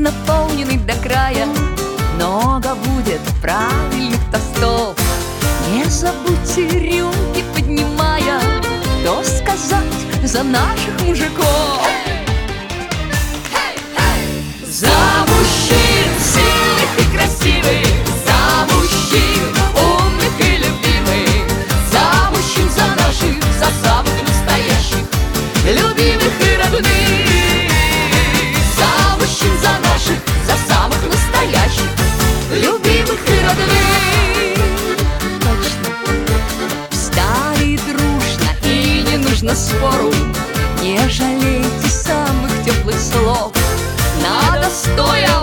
наполненный до края Много будет правильных тостов Не забудьте рюмки поднимая Что сказать за наших мужиков hey! Hey! Hey! За мужчин! Спору. Не жалейте самых теплых слов. Надо стоя